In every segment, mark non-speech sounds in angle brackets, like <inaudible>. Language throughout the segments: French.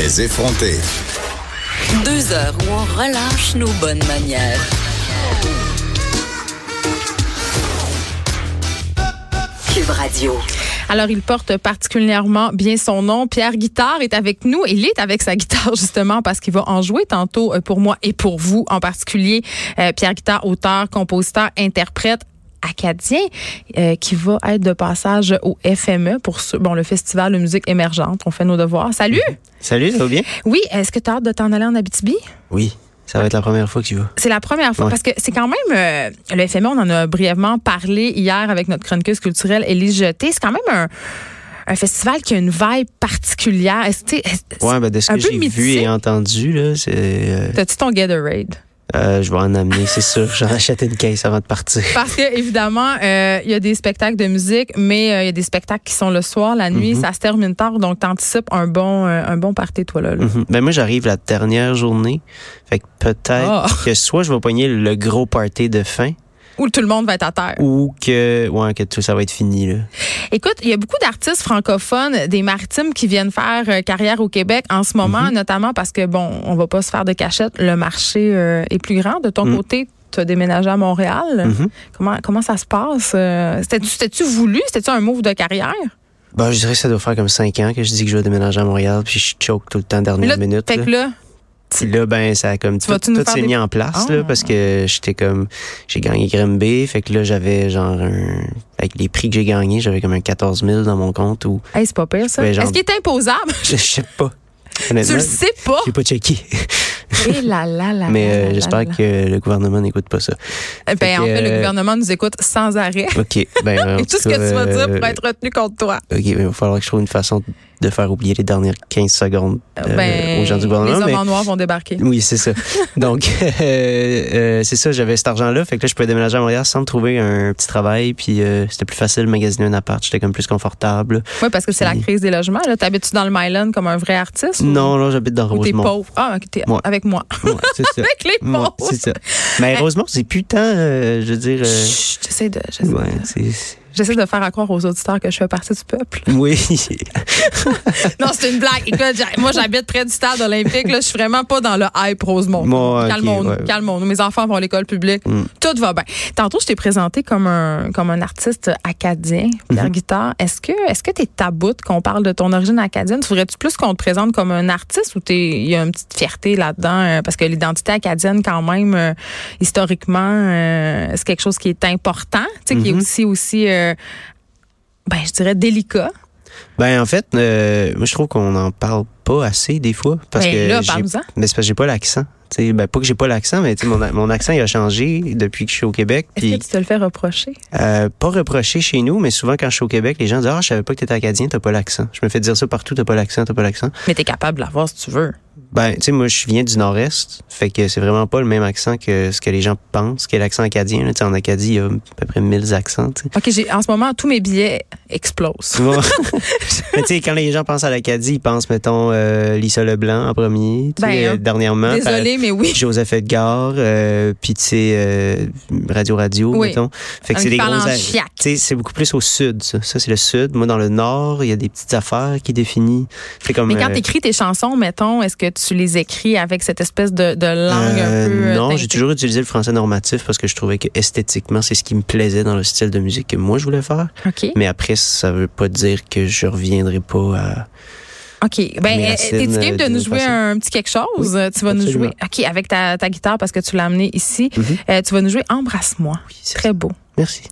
Les effronter. Deux heures où on relâche nos bonnes manières. Cube Radio. Alors, il porte particulièrement bien son nom. Pierre Guitard est avec nous. Il est avec sa guitare, justement, parce qu'il va en jouer tantôt euh, pour moi et pour vous en particulier. Euh, Pierre Guitard, auteur, compositeur, interprète acadien euh, qui va être de passage au FME pour ce, bon le festival de musique émergente. On fait nos devoirs. Salut. Salut, ça va bien? Oui, est-ce que tu as hâte de t'en aller en Abitibi? Oui. Ça va être la première fois que tu vas. C'est la première fois Ouais. parce que c'est quand même euh, le FME, on en a brièvement parlé hier avec notre chroniqueuse culturelle Élise Jeté. C'est quand même un, un festival qui a une vibe particulière. Est-ce Ouais, ben de ce un que j'ai vu et entendu, là, c'est. euh, T'as-tu ton Gatorade? Euh, je vais en amener, c'est sûr. J'en achète une caisse avant de partir. Parce que évidemment, euh, il y a des spectacles de musique, mais euh, il y a des spectacles qui sont le soir, la nuit, Mhm. ça se termine tard, donc t'anticipes un bon, euh, un bon party, toi là. là. Mhm. Ben moi, j'arrive la dernière journée. Fait que peut-être Ah. que soit je vais pogner le gros party de fin Où tout le monde va être à terre. ou que, ouais, que tout ça va être fini, là. Écoute, il y a beaucoup d'artistes francophones des maritimes qui viennent faire euh, carrière au Québec en ce moment, Mhm. notamment parce que, bon, on va pas se faire de cachette, le marché euh, est plus grand. De ton Mhm. côté, tu as déménagé à Montréal. Mhm. Comment, comment ça se passe? Euh, C'était-tu voulu? C'était-tu un move de carrière? Ben, je dirais que ça doit faire comme cinq ans que je dis que je vais déménager à Montréal, puis je choke tout le temps dernière Là, minute. fait là. que là, là, ben, ça a comme tout, tout s'est des- mis en place, Ah. là, parce que j'étais comme, j'ai gagné Grimby, fait que là, j'avais genre un, avec les prix que j'ai gagnés, j'avais comme un 14 000 dans mon compte ou, hey, c'est pas pire ça. Genre- Est-ce qu'il est imposable? je, <laughs> je sais pas. tu le sais pas? j'ai pas checké. Eh là là là <laughs> Mais euh, j'espère que le gouvernement n'écoute pas ça. Ben, Fait en fait, le euh, gouvernement nous écoute sans arrêt. OK. Ben, en <laughs> Et tout ce que tu vas dire euh, pourrait être retenu contre toi. OK, ben, il va falloir que je trouve une façon de faire oublier les dernières 15 secondes euh, ben, aux gens du les gouvernement. hommes mais- en noir vont débarquer. Oui, c'est ça. <laughs> Donc, <laughs> euh, euh, c'est ça, j'avais cet argent-là. Fait que là, je pouvais déménager à Montréal sans me trouver un petit travail. Puis euh, c'était plus facile de magasiner un appart. J'étais comme plus confortable. Oui, parce que c'est la crise des logements. Là, t'habites-tu dans le Myland comme un vrai artiste? ou- Non, là, j'habite dans Ou t'es Rosemont. pauvre? Ah, ok, t'es Ouais. avec moi. Ouais, c'est <laughs> ça. avec les pauvres. c'est ça. Mais Rosemont, c'est euh, je veux dire... euh, Chut, J'essaie de, ouais, c'est... j'essaie de faire à croire aux auditeurs que je fais partie du peuple. <laughs> Oui. <laughs> non, c'est une blague. Écoute, moi, j'habite près du stade olympique. Là, je suis vraiment pas dans le hype Rosemont. Bon, ok, calmons-nous, ouais. calmons-nous. Mes enfants vont à l'école publique. Mm. Tout va bien. Tantôt, je t'ai présenté comme un, comme un artiste acadien, Pierre Mhm. Guitard. Est-ce que, est-ce que t'es taboute qu'on parle de ton origine acadienne? Voudrais-tu plus qu'on te présente comme un artiste ou t'es, il y a une petite fierté là-dedans? euh, parce que l'identité acadienne, quand même, euh, historiquement, euh, c'est quelque chose qui est important, tu sais, qui est Mhm. aussi, aussi, euh, ben, je dirais délicat. Ben, en fait, euh, moi, je trouve qu'on n'en parle pas assez des fois. Parce Ben, que là. Mais c'est parce que j'ai pas l'accent. Tu sais, ben, pas que j'ai pas l'accent, mais mon, mon accent il a changé depuis que je suis au Québec. Est-ce que tu te le fais reprocher? Euh, pas reproché chez nous, mais souvent quand je suis au Québec, les gens disent Ah, je savais pas que t'étais acadien, t'as pas l'accent. Je me fais dire ça partout, t'as pas l'accent, t'as pas l'accent. Mais t'es capable de l'avoir si tu veux. Ben, tu sais, moi, je viens du nord-est, fait que c'est vraiment pas le même accent que ce que les gens pensent, qu'est l'accent acadien. là. Tu sais, en Acadie, il y a à peu près 1000 accents. OK, j'ai, en ce moment, tous mes billets explosent. Bon. <laughs> mais tu sais, quand les gens pensent à l'Acadie, ils pensent, mettons, euh, Lisa Leblanc en premier, Ben, euh, dernièrement. Désolée, mais oui. Joseph Edgar, euh, puis tu sais, euh, Radio Radio, Oui. mettons. Fait que c'est des gros... Tu sais, c'est beaucoup plus au sud, ça. Ça, c'est le sud. Moi, dans le nord, il y a des petites affaires qui définissent. Comme... Mais quand euh, tu écris tes chansons, mettons, est-ce que tu les écris avec cette espèce de, de langue euh, un peu. euh, non, j'ai toujours utilisé le français normatif parce que je trouvais que esthétiquement, c'est ce qui me plaisait dans le style de musique que moi, je voulais faire. OK. Mais après, ça veut pas dire que je reviendrai pas à... OK. Ben, euh, t'es-tu game de euh, nous de jouer façon. un petit quelque chose? Oui, tu vas nous jouer. OK, avec ta, ta guitare parce que tu l'as amené ici. Mhm. Euh, tu vas nous jouer Embrasse-moi. Oui, c'est Très beau. Merci.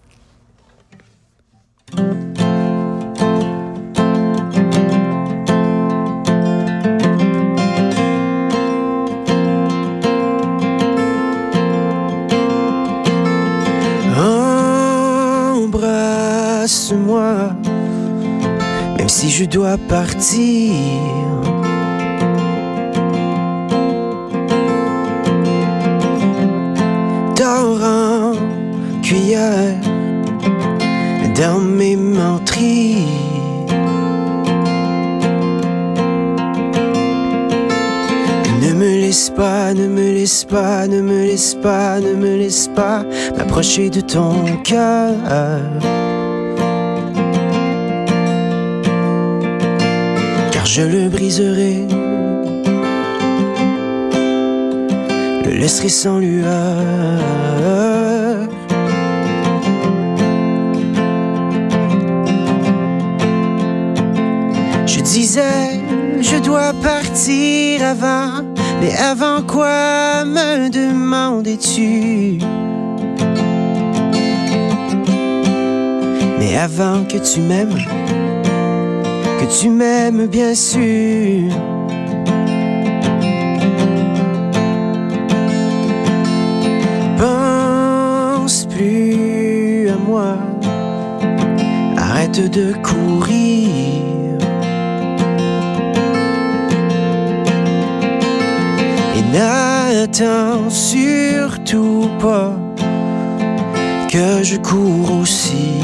Embrasse-moi, même si je dois partir. Dors en cuillère dans mes menteries. Ne me laisse pas, ne me laisse pas, ne me laisse pas, ne me laisse pas m'approcher de ton cœur. je le briserai, le laisserai sans lueur. Je disais, je dois partir avant, mais avant quoi me demandais-tu? Mais avant que tu m'aimes que tu m'aimes bien sûr. Pense plus à moi, arrête de courir. Et n'attends surtout pas que je cours aussi.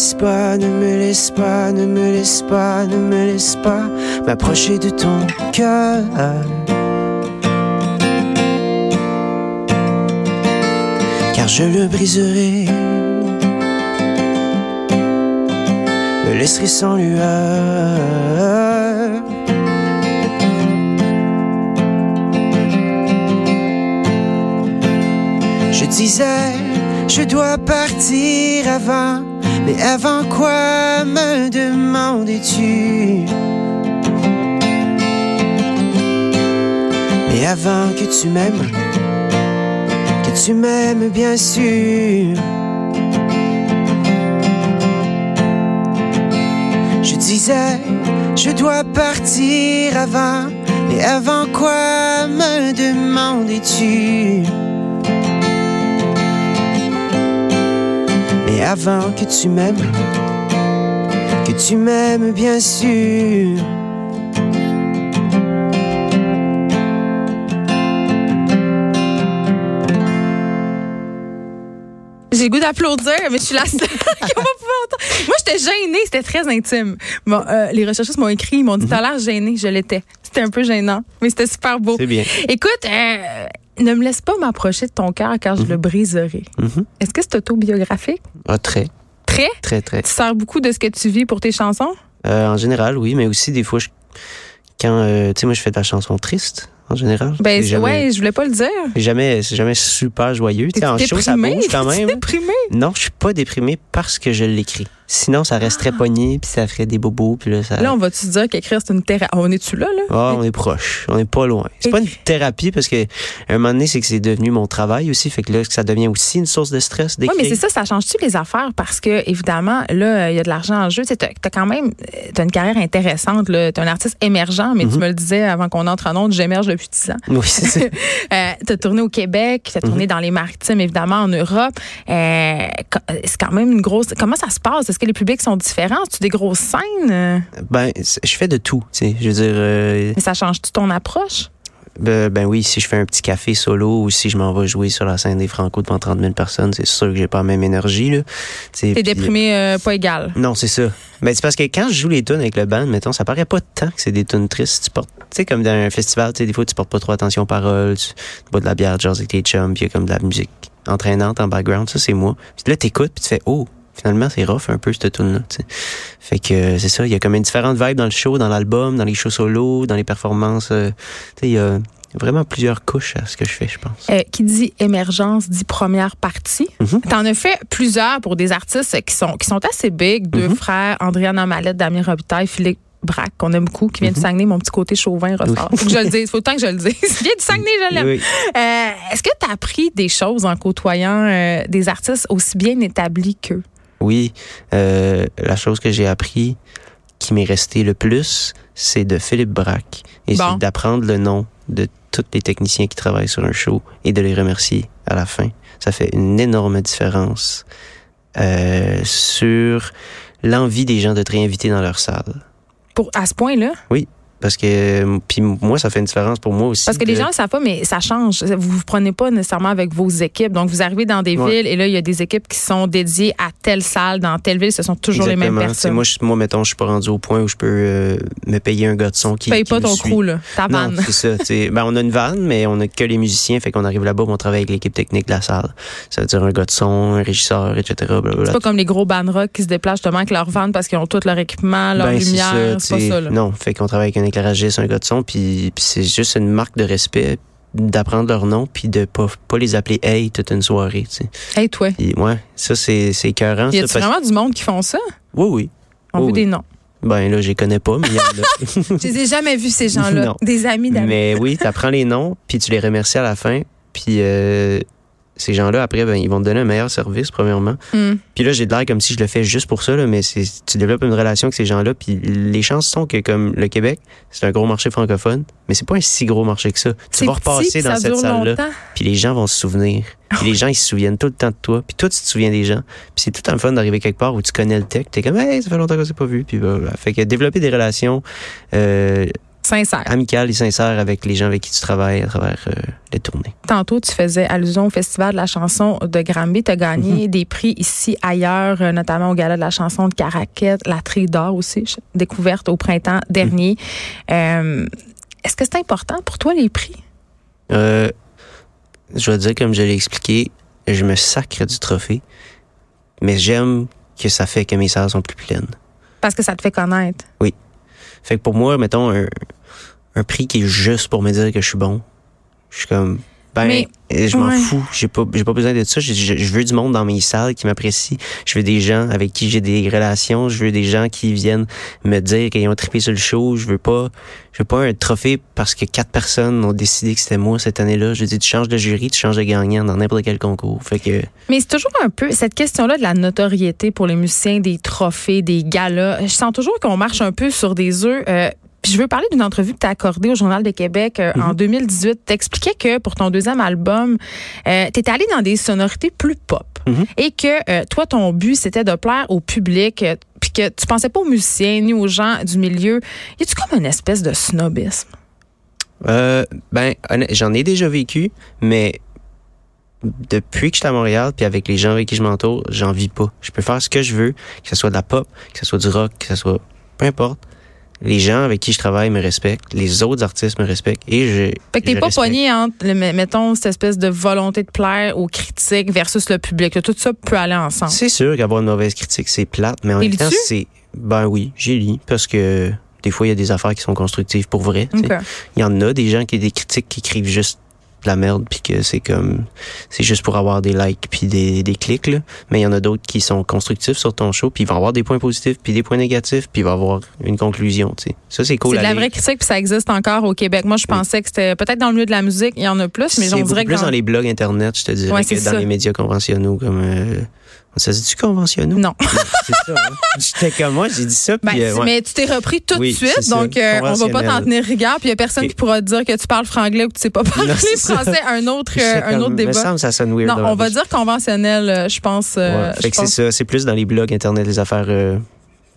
Laisse pas, ne me laisse pas, ne me laisse pas, ne me laisse pas m'approcher de ton cœur. Car je le briserai, le laisserai sans lueur. Je disais, je dois partir avant, mais avant quoi me demandais-tu? Mais avant que tu m'aimes, que tu m'aimes bien sûr. Je disais, je dois partir avant, mais avant quoi me demandais-tu? Mais avant que tu m'aimes, que tu m'aimes bien sûr. J'ai le goût d'applaudir, mais je suis la seule <laughs> qui va pouvoir entendre. Moi, j'étais gênée, c'était très intime. Bon, euh, les recherchistes m'ont écrit, ils m'ont dit, t'as l'air gênée. Je l'étais. C'était un peu gênant, mais c'était super beau. C'est bien. Écoute, euh, ne me laisse pas m'approcher de ton cœur car je le briserai. Mhm. Est-ce que c'est autobiographique? Ah, très, Très? très, très. Tu sers beaucoup de ce que tu vis pour tes chansons? Euh, en général, oui, mais aussi des fois, je- quand, euh, tu sais, moi, je fais de la chanson triste, en général. Ben, jamais, ouais, je voulais pas le dire. c'est jamais, jamais super joyeux. Tu sais, en T'es show, ça déprimé? bouge quand <laughs> T'es même. déprimé? Non, je suis pas déprimé parce que je l'écris. Sinon, ça resterait pogné, puis ça ferait des bobos, puis là, ça... Ah. Là, on va-tu dire qu'écrire, c'est une thérapie? On est-tu là, là? Ah, on est proche, on est pas loin. C'est pas une thérapie parce que à un moment donné, c'est que c'est devenu mon travail aussi, fait que là, ça devient aussi une source de stress Oui, d'écrire. mais c'est ça, ça change-tu les affaires? Parce que, évidemment, là, il y a de l'argent en jeu. Tu as, quand même as une carrière intéressante. Tu es un artiste émergent, mais tu me le disais avant qu'on entre en onde, j'émerge depuis 10 ans. Oui, c'est ça. <laughs> Euh, tu as tourné au Québec, tu as tourné dans les maritimes, évidemment, en Europe. Euh, co- c'est quand même une grosse. Comment ça se passe? Que les publics sont différents? C'est des grosses scènes? Ben, je fais de tout, tu sais. Je veux dire, euh, Mais ça change-tu ton approche? ben, ben oui, si je fais un petit café solo ou si je m'en vais jouer sur la scène des Franco devant 30 000 personnes, c'est sûr que j'ai pas la même énergie. Tu T'es déprimé euh, pas égal. Non, c'est ça. Mais c'est parce que quand je joue les tunes avec le band, mettons, ça paraît pas tant que c'est des tunes tristes. Tu portes, tu sais, comme dans un festival, tu sais, des fois, tu portes pas trop attention aux paroles, tu, tu bois de la bière, tu jases avec tes chums, puis il y a comme de la musique entraînante en background, ça, c'est moi. Puis là, t'écoutes, puis tu fais, oh, finalement, c'est rough un peu, cette tune là. Fait que euh, c'est ça, il y a comme une différente vibe dans le show, dans l'album, dans les shows solo, dans les performances. euh, tu sais, il y a vraiment plusieurs couches à ce que je fais, je pense. Euh, qui dit émergence dit première partie. Mhm. T'en as fait plusieurs pour des artistes qui sont qui sont assez big. Deux Mhm. frères, Andréane Mallette, Damien Robitaille, Philippe Braque, qu'on aime beaucoup, qui vient Mhm. du Saguenay. Mon petit côté chauvin ressort. Faut que je le dise. Faut autant que je le dise. <laughs> Il vient du Saguenay, je l'aime. Oui. Euh, Est-ce que tu as appris des choses en côtoyant euh, des artistes aussi bien établis qu'eux? Oui, euh, la chose que j'ai appris qui m'est resté le plus, c'est de Philippe Braque. Et Bon. c'est d'apprendre le nom de tous les techniciens qui travaillent sur un show et de les remercier à la fin. Ça fait une énorme différence euh, sur l'envie des gens de te réinviter dans leur salle. Pour, à ce point-là? Parce que, euh, puis moi, ça fait une différence pour moi aussi. Parce que les gens ne savent pas, mais ça change. Vous vous prenez pas nécessairement avec vos équipes. Donc, vous arrivez dans des Ouais. villes et là, il y a des équipes qui sont dédiées à telle salle, dans telle ville. Ce sont toujours les mêmes personnes. Moi, je, moi, mettons, je suis pas rendu au point où je peux euh, me payer un gars de son qui. Tu payes qui pas ton crew, là, ta vanne. c'est ça. Ben, on a une vanne, mais on a que les musiciens. Fait qu'on arrive là-bas, on travaille avec l'équipe technique de la salle. Ça veut dire un gars de son, un régisseur, etc. C'est pas comme les gros band rock qui se déplacent justement avec leur van parce qu'ils ont tout leur équipement, leur Ben, lumière. C'est pas ça, là. Non, fait qu'on travaille avec un éclairagiste, un gars de son, puis, puis c'est juste une marque de respect d'apprendre leur nom puis de pas pas les appeler hey toute une soirée tu sais Hey, toi. Puis, ouais ça c'est c'est écœurant Y ça a-tu parce- vraiment du monde qui font ça? oui oui On Oh veut oui. des noms. ben là je les connais pas mais a. <laughs> Je les ai jamais vus, ces gens-là. Des amis d'amis. Mais oui, tu apprends les noms, puis tu les remercies à la fin. Puis euh, ces gens-là, après, ben, ils vont te donner un meilleur service, premièrement. Hmm. Puis là, j'ai de l'air comme si je le fais juste pour ça, là, mais c'est, tu développes une relation avec ces gens-là. Puis les chances sont que, comme le Québec, c'est un gros marché francophone, mais c'est pas un si gros marché que ça. Tu vas repasser dans cette salle-là, puis les gens vont se souvenir. Puis les gens, ils se souviennent tout le temps de toi. Puis toi, tu te souviens des gens. Puis c'est tout un fun d'arriver quelque part où tu connais le tech. T'es comme, hey, ça fait longtemps qu'on s'est pas vu. Puis voilà. Fait que développer des relations euh, Sincère. amicales et sincères avec les gens avec qui tu travailles à travers euh, les tournées. Tantôt, tu faisais allusion au Festival de la chanson de Granby. Tu as gagné Mhm. des prix ici, ailleurs, euh, notamment au Gala de la chanson de Caraquette, la Tri d'or aussi, découverte au printemps dernier. Mhm. Euh, Est-ce que c'est important pour toi, les prix? Je vais dire, comme je l'ai expliqué, je me sacre du trophée, mais j'aime que ça fait que mes salles sont plus pleines. Parce que ça te fait connaître. Fait que pour moi, mettons, un, prix qui est juste pour me dire que je suis bon, je suis comme, ben, Mais, euh, je m'en ouais. fous. J'ai pas, j'ai pas besoin de ça. Je, je- je veux du monde dans mes salles qui m'apprécie. Je veux des gens avec qui j'ai des relations. Je veux des gens qui viennent me dire qu'ils ont trippé sur le show. Je veux pas, je veux pas un trophée parce que quatre personnes ont décidé que c'était moi cette année-là. Je dis, tu changes de jury, tu changes de gagnant dans n'importe quel concours. Fait que, mais c'est toujours un peu cette question-là de la notoriété pour les musiciens, des trophées, des galas. Je sens toujours qu'on marche un peu sur des œufs. Euh, puis je veux parler d'une entrevue que tu as accordée au Journal de Québec euh, en 2018. Tu expliquais que pour ton deuxième album, euh, tu étais allé dans des sonorités plus pop. Mhm. Et que euh, toi, ton but, c'était de plaire au public. euh, puis que tu pensais pas aux musiciens ni aux gens du milieu. Y a-tu comme une espèce de snobisme? Ben, j'en ai déjà vécu, mais depuis que je suis à Montréal, puis avec les gens avec qui je m'entoure, j'en vis pas. Je peux faire ce que je veux, que ce soit de la pop, que ce soit du rock, que ce soit peu importe. Les gens avec qui je travaille me respectent, les autres artistes me respectent et je. Fait que t'es pas respecte. pogné entre, mettons, cette espèce de volonté de plaire aux critiques versus le public. Tout ça peut aller ensemble. C'est sûr qu'avoir une mauvaise critique, c'est plate, mais en même temps, c'est. Ben oui, j'ai lu parce que des fois, il y a des affaires qui sont constructives pour vrai. Il y en a des gens qui des critiques qui écrivent juste de la merde puis que c'est comme c'est juste pour avoir des likes puis des, des clics là. mais il y en a d'autres qui sont constructifs sur ton show puis ils vont avoir des points positifs puis des points négatifs puis il va avoir une conclusion tu sais ça c'est cool C'est de la vraie critique, puis ça existe encore au Québec. Moi, je Oui. pensais que c'était peut-être dans le milieu de la musique, il y en a plus, mais on dirait que plus dans- dans les blogs internet je te dirais Ouais, que dans ça. les médias conventionnels comme euh, ça se dit-tu conventionnels Non. <laughs> c'est ça hein? j'étais comme moi j'ai dit ça Ben, puis euh, ouais. Mais tu t'es repris tout Oui, de suite, donc euh, on va pas Conventionnel. t'en tenir rigueur, puis il y a personne qui pourra te dire que tu parles franglais ou que tu sais pas parler Non, c'est ça. français. Un autre, euh, un comme, autre me débat. semble ça sonne weird Non, on va dire conventionnel, euh, je pense. euh, Ouais. je fait que c'est ça c'est plus dans les blogs internet les affaires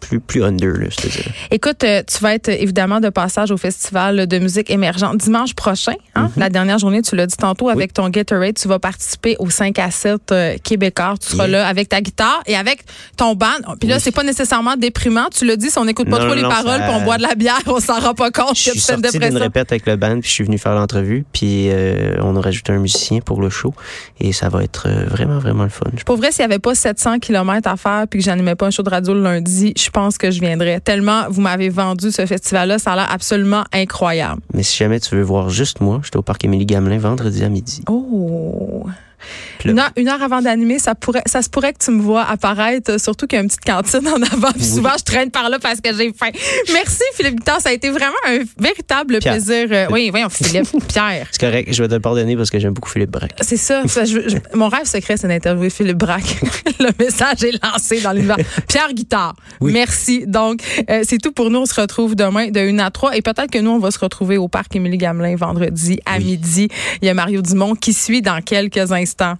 plus plus under là je te dirais Écoute, euh, tu vas être euh, évidemment de passage au Festival de musique émergente dimanche prochain. Hein? La dernière journée, tu l'as dit tantôt, avec ton Gatorade, tu vas participer au 5 à 7 euh, québécois. Tu seras Yeah. là avec ta guitare et avec ton band. Puis là, Oui. c'est pas nécessairement déprimant. Tu l'as dit, si on n'écoute pas Non, trop les non, paroles ça- puis on boit de la bière, on s'en rend pas compte Je suis sorti d'une répète avec le band, puis je suis venu faire l'entrevue, puis euh, on a rajouté un musicien pour le show, et ça va être vraiment, vraiment le fun. Pour vrai, s'il n'y avait pas 700 km à faire puis que j'animais pas un show de radio le lundi, je pense que je viendrais. Tellement vous m'avez vendu ce festival-là, ça a l'air absolument incroyable. Mais si jamais tu veux voir juste moi, j'étais au parc Émilie Gamelin vendredi à midi. Oh! Une heure, une heure avant d'animer, ça pourrait, ça se pourrait que tu me vois apparaître, euh, surtout qu'il y a une petite cantine en avant. Puis Oui. souvent, je traîne par là parce que j'ai faim. Merci, Philippe Guitard. Ça a été vraiment un véritable Pierre. plaisir. Euh, oui, voyons, Philippe, <laughs> Pierre. C'est correct, je vais te le pardonner parce que j'aime beaucoup Philippe Braque. C'est ça. ça, je- je- mon rêve secret, c'est d'interviewer Philippe Braque. <laughs> Le message est lancé dans l'univers. <laughs> Pierre Guitard, Oui. merci. Donc, euh, c'est tout pour nous. On se retrouve demain de 1 à 3. Et peut-être que nous, on va se retrouver au parc Émilie Gamelin vendredi à Oui. midi. Il y a Mario Dumont qui suit dans quelques instants. места.